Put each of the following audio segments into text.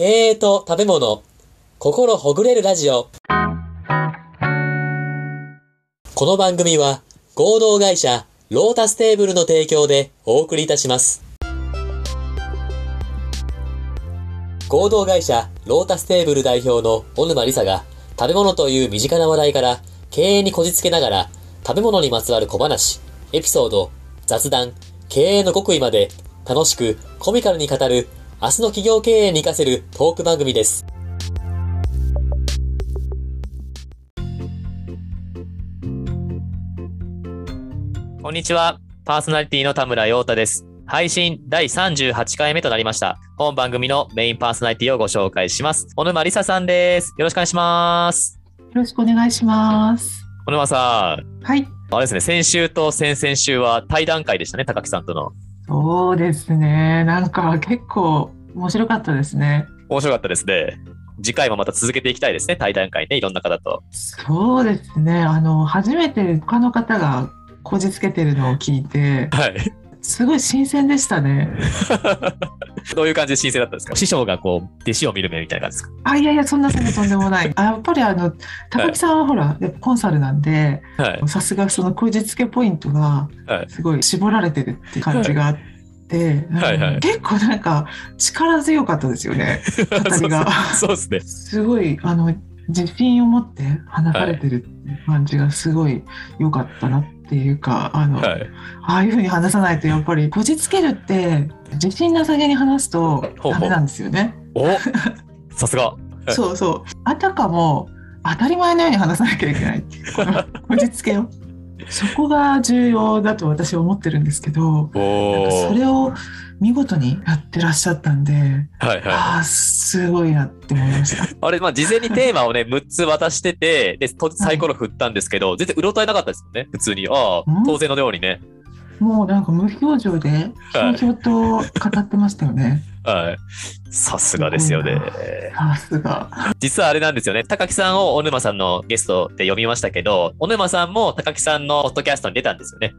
経営と食べ物、心ほぐれるラジオ。この番組は合同会社ロータステーブルの提供でお送りいたします。合同会社ロータステーブル代表の小沼理沙が食べ物という身近な話題から経営にこじつけながら食べ物にまつわる小話、エピソード、雑談、経営の極意まで楽しくコミカルに語る明日の企業経営に活かせるトーク番組です。こんにちは。パーソナリティの田村陽太です。配信第38回目となりました。本番組のメインパーソナリティをご紹介します。小沼理沙さんです。よろしくお願いします。よろしくお願いします。小沼さん、はい。あれですね、先週と先々週は対談会でしたね、高木さんとの。そうですね。なんか結構面白かったですね。面白かったですね。次回もまた続けていきたいですね、対談会ね、いろんな方と。そうですね。あの、初めて他の方がこじつけてるのを聞いて、はい。すごい新鮮でしたね。どういう感じで申請だったんですか？師匠がこう、弟子を見る目みたいな感じですあ、いやいや、そんなそんなとんでもない。あやっぱりあの、高木さんはほら、やっぱコンサルなんで、かはい。さすがそのこじつけポイントがはい。すごい絞られてるって感じがあって、はいはいうん結構なんか力強かったですよね。語りが。そうですね。すごいあの自信を持って話されてるっていう感じがすごい良かったなっていうかあの、はい。ああいうふうに話さないとやっぱりこじつけるって自信なさげに話すとほうほうダメなんですよね。おさすが。はいそうそうあたかも当たり前のように話さなきゃいけないっていうこのこじつけをそこが重要だと私は思ってるんですけどそれを見事にやってらっしゃったんで、はいはああすごいなって思いました。い。あれ、まあ、事前にテーマをね、6つ渡してて、で、とサイコロ振ったんですけど、全然うろたえなかったですよね、普通に。ああうん、当然のようにね。もうなんか無表情でひょうひょうと語ってましたよね。はい。さすがですよね。さすが。実はあれなんですよね。高木さんを小沼さんのゲストで読みましたけど、小沼さんも高木さんのポッドキャストに出たんですよね。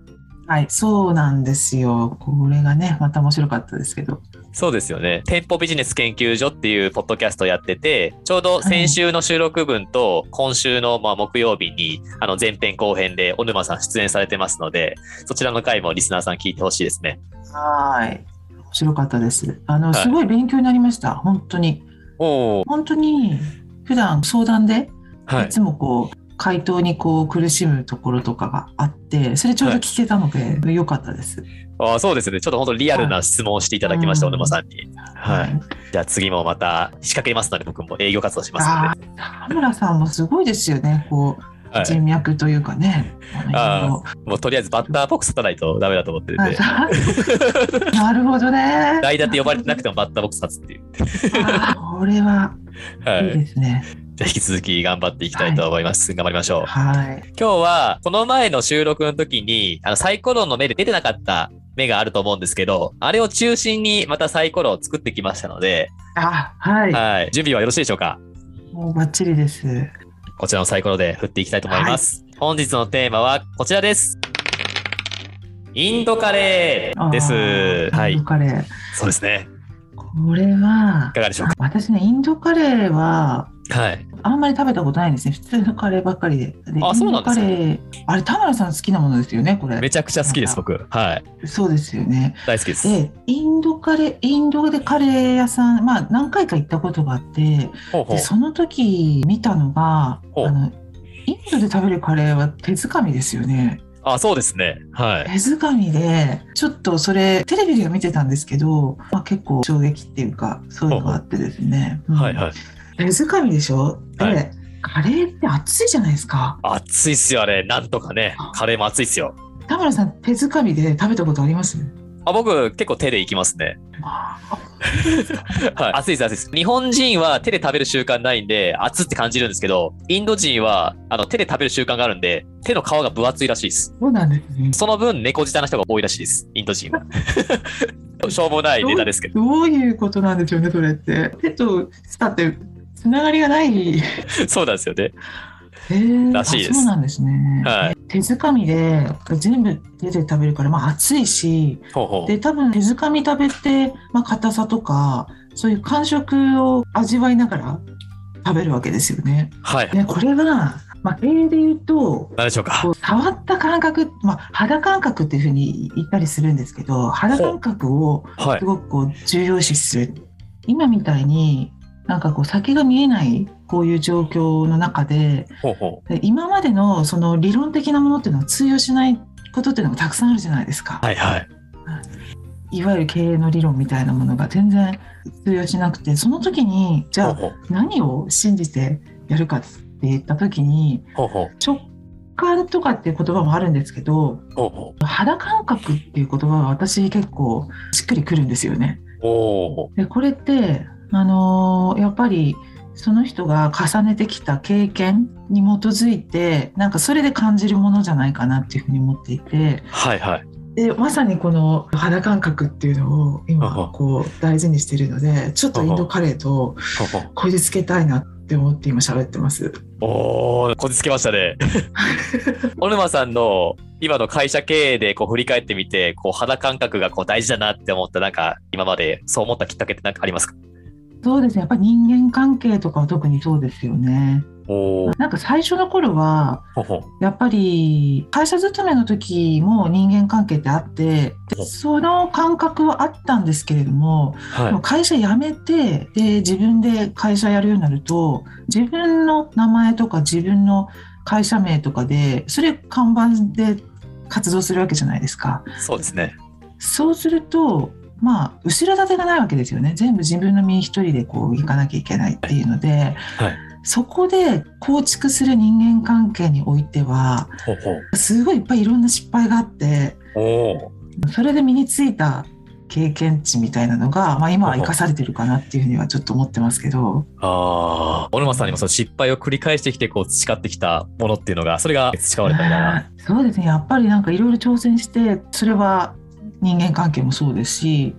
はい、そうなんですよ。これがね、また面白かったですけど。そうですよね。店舗ビジネス研究所っていうポッドキャストをやってて、ちょうど先週の収録分と今週のまあ木曜日にあの前編後編で小沼さん出演されてますので、そちらの回もリスナーさん聞いてほしいですね。はい。面白かったです。あの、はいすごい勉強になりました。本当に。本当に、普段相談で、はいいつもこう、回答にこう苦しむところとかがあって、それちょうど聞けたので、良かったです。あそうですね。ちょっと本当リアルな質問をしていただきました、はい小沼さんに。はい。じゃあ次もまた仕掛けますので、僕も営業活動しますのあで。ー田村さんもすごいですよね。こう、はい、人脈というかね。あーあのもうとりあえずバッターボックス立たないとダメだと思ってるんで。なるほどね。代打って呼ばれてなくてもバッターボックス立つっていう。これははいい。いですね。じゃあ引き続き頑張っていきたいと思います。頑張りましょう。はい。今日は、この前の収録の時に、あの、サイコロの目で出てなかった目があると思うんですけど、あれを中心にまたサイコロを作ってきましたので、あ、はい。はい。準備はよろしいでしょうか？もうバッチリです。こちらのサイコロで振っていきたいと思います。本日のテーマはこちらです。インドカレーです。はいインド。カレー。そうですね。これはいかがでしょうか？私ね、インドカレーははい。あんまり食べたことないんですね。普通のカレーばっかりで。であそうなんですかインドカレー、あれ、田村さん好きなものですよね、これめ。ちゃくちゃ好きです、僕。はい。そうですよね。大好きです。で、インドカレー、インドでカレー屋さん、まあ何回か行ったことがあって、ほうほうでその時見たのがあのインドで食べるカレーは手づかみですよねあ、そうですね。はい。手づかみでちょっとそれテレビでは見てたんですけど、まあ、結構衝撃っていうかそういうのがあってですね、うんはいはい。手づかみでしょ？で、はいカレーって熱いじゃないですか熱いっすよ、あれ。なんとかね。カレーも熱いっすよ。田村さん手づかみで食べたことあります？あ僕、結構手でいきますね。はい。熱いです、熱いです。日本人は手で食べる習慣ないんで、熱って感じるんですけど、インド人はあの手で食べる習慣があるんで、手の皮が分厚いらしいです。そうなんですねその分、猫舌な人が多いらしいです。インド人は。しょうもないネタですけど。どういうことなんでしょうねそれって手と舌ってつながりがない そうなんですよね。らしいですあそうなんですね。はい手づかみで全部手で食べるから、まあ、熱いし。で多分手づかみ食べて、まあ、硬さとかそういう感触を味わいながら食べるわけですよね。はい。でこれは、まあ、例で言うと何でしょうか？触った感覚、まあ、肌感覚っていうふうに言ったりするんですけど肌感覚をはいす。ごくこう重要視する今みたいになんかこう先が見えないこういう状況の中で今までのその理論的なものっていうのは通用しないことっていうのがたくさんあるじゃないですか。はいはい。いわゆる経営の理論みたいなものが全然通用しなくてその時にじゃあ。何を信じてやるかって言った時に。直感とかっていう言葉もあるんですけど肌感覚っていう言葉は私結構しっくりくるんですよね。でこれって、あのーやっぱりその人が重ねてきた経験に基づいてなんかそれで感じるものじゃないかなっていうふうに思っていてはいはい。でまさにこの肌感覚っていうのをあ今はこう大事にしているのでちょっとインドカレーと。こじつけたいなって思って今喋ってます。おー、こじつけましたね。小沼さんの今の会社経営でこう振り返ってみて、こう肌感覚がこう大事だなって思った、なんか今までそう思ったきっかけって何かありますか？そうですねやっぱり人間関係とかは特にそうですよね。なんか最初の頃は。やっぱり会社勤めの時も人間関係ってあってでその感覚はあったんですけれども、はい。会社辞めてで自分で会社やるようになると自分の名前とか自分の会社名とかでそれ看板で活動するわけじゃないですか。そうですね。そうするとまあ後ろ盾がないわけですよね全部自分の身一人でこう行かなきゃいけないっていうので、はい。そこで構築する人間関係においては。すごいいっぱいいろんな失敗があって。それで身についた経験値みたいなのが、まあ、今は生かされてるかなっていうふうにはちょっと思ってますけどああ。小沼さんにもその失敗を繰り返してきて、こう培ってきたものっていうのが、それが培われたみたいな。そうですねやっぱりなんかいろいろ挑戦してそれは人間関係もそうですし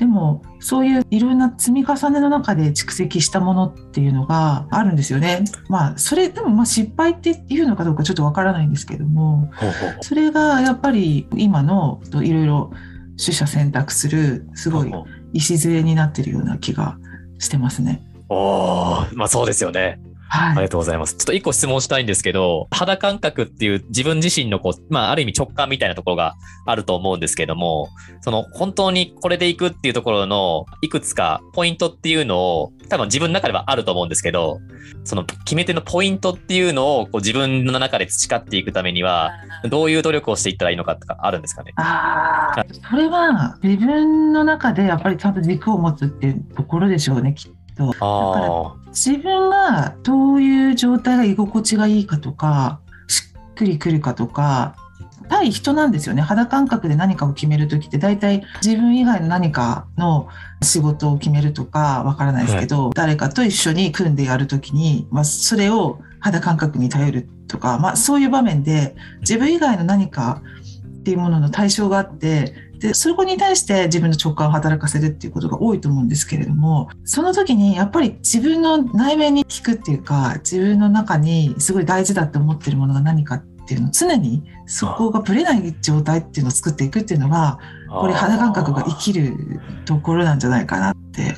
でもそういういろんな積み重ねの中で蓄積したものっていうのがあるんですよね。まあそれでもまあ失敗っていうのかどうかちょっとわからないんですけども。それがやっぱり今のいろいろ取捨選択するすごい礎になってるような気がしてますね。おー、まあそうですよね。ありはい。がとうございます。ちょっと一個質問したいんですけど、肌感覚っていう自分自身のこう、まあある意味直感みたいなところがあると思うんですけども、その本当にこれでいくっていうところのいくつかポイントっていうのを多分自分の中ではあると思うんですけど、その決め手のポイントっていうのをこう自分の中で培っていくためには、どういう努力をしていったらいいのかとかあるんですかね？ああ、それは自分の中でやっぱりちゃんと軸を持つっていうところでしょうね、きっと。あ自分がどういう状態が居心地がいいかとか、しっくりくるかとか、対人なんですよね。肌感覚で何かを決めるときって大体自分以外の何かの仕事を決めるとかわからないですけど、誰かと一緒に組んでやるときに、まあ、それを肌感覚に頼るとか、まあ、そういう場面で自分以外の何かっていうものの対象があってでそこに対して自分の直感を働かせるっていうことが多いと思うんですけれどもその時にやっぱり自分の内面に聞くっていうか自分の中にすごい大事だって思ってるものが何かっていうのを常にそこがぶれない状態っていうのを作っていくっていうのがあ。これ肌感覚が生きるところなんじゃないかなって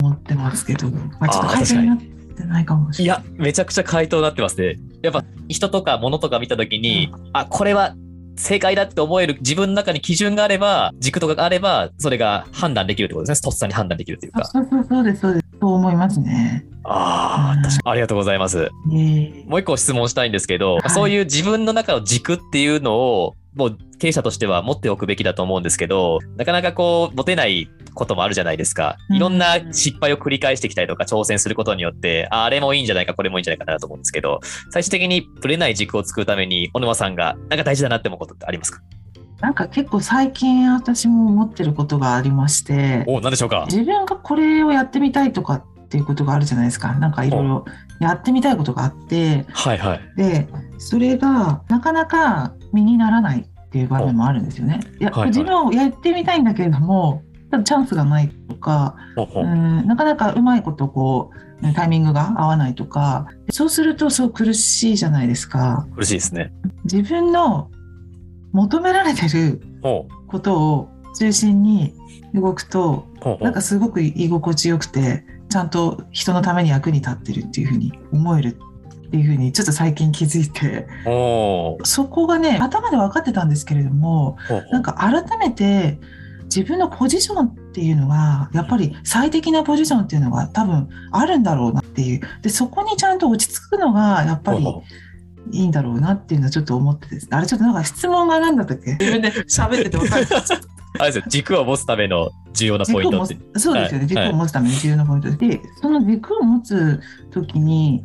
思ってますけど、まあ、ちょっと回答になってないかもしいれない。や、めちゃくちゃ回答になってますね。やっぱ人とか物とか見たときに、あ、これは正解だって思える自分の中に基準があれば、軸とかがあれば、それが判断できるってことですね。とっさに判断できるというか。あそうそうそうですそうですそう思いますね。ああ、確かに。ありがとうございます。えもう一個質問したいんですけど、はいそういう自分の中の軸っていうのを、もう経営者としては持っておくべきだと思うんですけど、なかなかこう、持てないこともあるじゃないですか。いろんな失敗を繰り返してきたりとか挑戦することによって、ああれもいいんじゃないか、これもいいんじゃないかなと思うんですけど、最終的にぶれない軸を作るために、小沼さんがなんか大事だなって思うことってありますか？なんか結構最近私も思ってることがありましてお何でしょうか？自分がこれをやってみたいとかっていうことがあるじゃないですかなんかいろいろやってみたいことがあってはいはい。でそれがなかなか身にならないっていう場面もあるんですよね。いやはいはい自分をやってみたいんだけれどもチャンスがないとかほうんなかなかうまいことこうタイミングが合わないとか。そうするとすごく苦しいじゃないですか。嬉しいですね。自分の求められてるほことを中心に動くとなんかすごく居心地よくてちゃんと人のために役に立ってるっていうふうに思えるっていうふうにちょっと最近気づいて。そこがね頭で分かってたんですけれどもなんか改めて自分のポジションっていうのがやっぱり最適なポジションっていうのが多分あるんだろうなっていう。でそこにちゃんと落ち着くのがやっぱりいいんだろうなっていうのはちょっと思ってです。ねあれちょっとなんか質問が何だったっけ？自分で喋ってて分かる。あれですよ、軸を持つための重要なポイントそうですよね、はい。軸を持つために重要なポイント。で、でその軸を持つ時に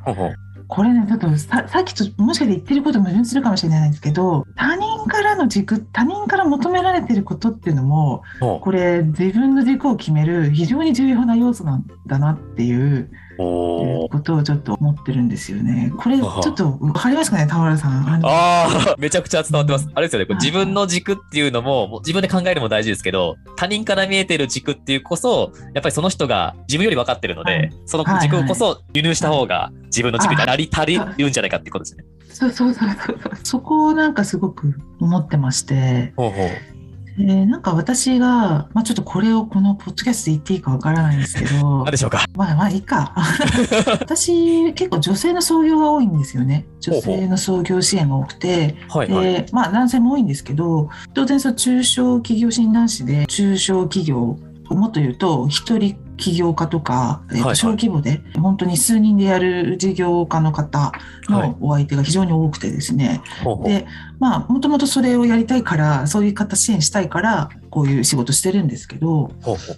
これねちょっとささっきともしかして言ってること矛盾するかもしれないんですけど他人からの軸他人から求められてることっていうのもほこれ自分の軸を決める非常に重要な要素なんだなっていううおーことをちょっと思ってるんですよね。これちょっと分かりますかね田村さん。あのああ、めちゃくちゃ伝わってます。あれですよね、これ自分の軸っていうのも、自分で考えるのも大事ですけど、他人から見えてる軸っていうこそ、やっぱりその人が自分より分かってるので、はいその軸こそ輸入した方が自分の軸になり足りるんじゃないかっていうことですね。そうそうそうそうそこをなんかすごく思ってまして。ほうほう。えーなんか私が、まあ、ちょっとこれをこのポッドキャストで言っていいかわからないんですけど 何でしょうか。まあまあいいか 私結構女性の創業が多いんですよね女性の創業支援が多くてはいはい。でまあ男性も多いんですけど当然その中小企業診断士で中小企業もっと言うと一人起業家とか、えーとはいはい。小規模で本当に数人でやる事業家の方はい。のお相手が非常に多くてですね、ほうほう。でまあもともとそれをやりたいからそういう方支援したいからこういう仕事してるんですけど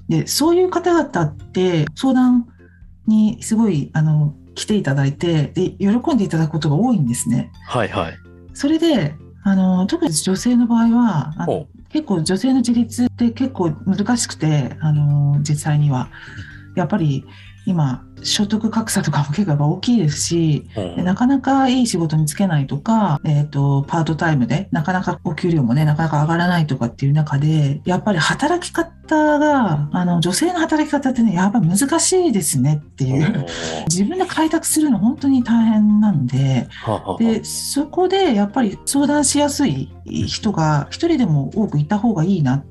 でそういう方々って相談にすごいあの来ていただいてで喜んでいただくことが多いんですね。はいはい。それであの特に女性の場合はあ結構女性の自立って結構難しくてあの実際には。やっぱり今所得格差とかも結構大きいですしうほうでなかなかいい仕事に就けないとか、えー、とパートタイムでなかなかお給料もねなかなか上がらないとかっていう中でやっぱり働き方があの女性の働き方ってねやっぱ難しいですねっていう。自分で開拓するの本当に大変なんででそこでやっぱり相談しやすい人が一人でも多くいた方がいいな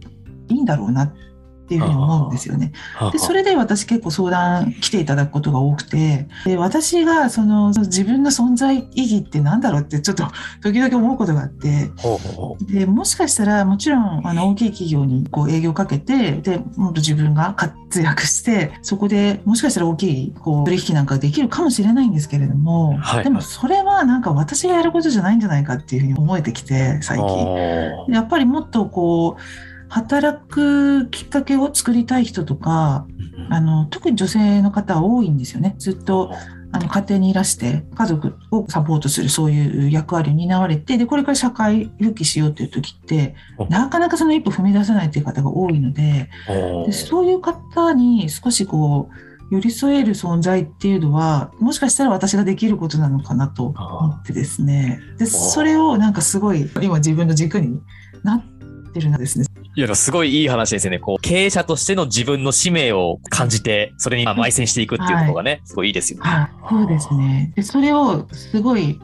いいんだろうなっていうふうに思うんですよね。でそれで私結構相談来ていただくことが多くてで私がその自分の存在意義って何だろうってちょっと時々思うことがあってでもしかしたらもちろんあの大きい企業にこう営業かけてでもっと自分が活躍してそこでもしかしたら大きいこう取引なんかできるかもしれないんですけれども、はいでもそれはなんか私がやることじゃないんじゃないかっていうふうに思えてきて最う近。やっぱりもっとこう働くきっかけを作りたい人とかあの特に女性の方は多いんですよね。ずっとあの家庭にいらして家族をサポートするそういう役割を担われてでこれから社会復帰しようという時ってなかなかその一歩踏み出せないという方が多いのででそういう方に少しこう寄り添える存在っていうのはもしかしたら私ができることなのかなと思ってですね。でそれをなんかすごい今自分の軸になってるんですね。いや、すごいいい話ですよね。こう、経営者としての自分の使命を感じて、それにまあ邁進していくっていうことがね、すごいいいですよね。はい、そうですね。で、それをすごい、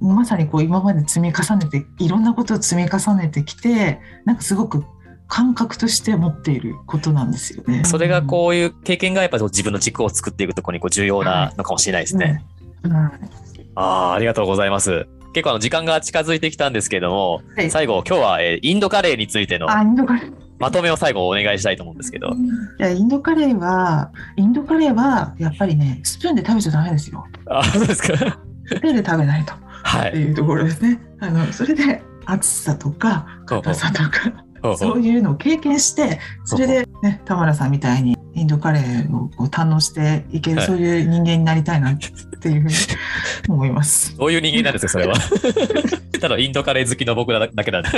まさにこう今まで積み重ねて、いろんなことを積み重ねてきて、なんかすごく感覚として持っていることなんですよね。それがこういう経験がやっぱり自分の軸を作っていくところにこう重要なのかもしれないですね。うん。うんああ、ありがとうございます。結構あの時間が近づいてきたんですけれども、はい最後、今日は、えーインドカレーについてのあ、インドカレー。まとめを最後お願いしたいと思うんですけど。いや、インドカレーは、インドカレーはやっぱりね、スプーンで食べちゃダメですよ。あ、そうですか。手で食べないと。はい。っていうところですね。あのそれで暑さとか硬さとかそうういうのを経験してそれで、ね、田村さんみたいにインドカレーをこう堪能していける、はいそういう人間になりたいなっていうふうに思います。どういう人間なんですか、それは。ただインドカレー好きの僕らだけなんで。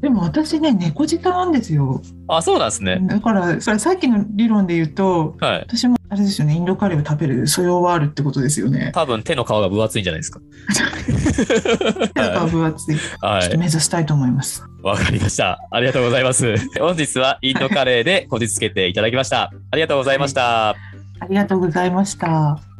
でも私ね猫舌なんですよ。あ、そうなんですね。だからそれさっきの理論で言うとはい。私もあれですよねインドカレーを食べる素養はあるってことですよね。多分手の皮が分厚いんじゃないですか。なんか分厚い。ちょはいっと。目指したいと思います。わかりました。ありがとうございます。本日はインドカレーでこじつけていただきました。ありがとうございました。ありがとうございました。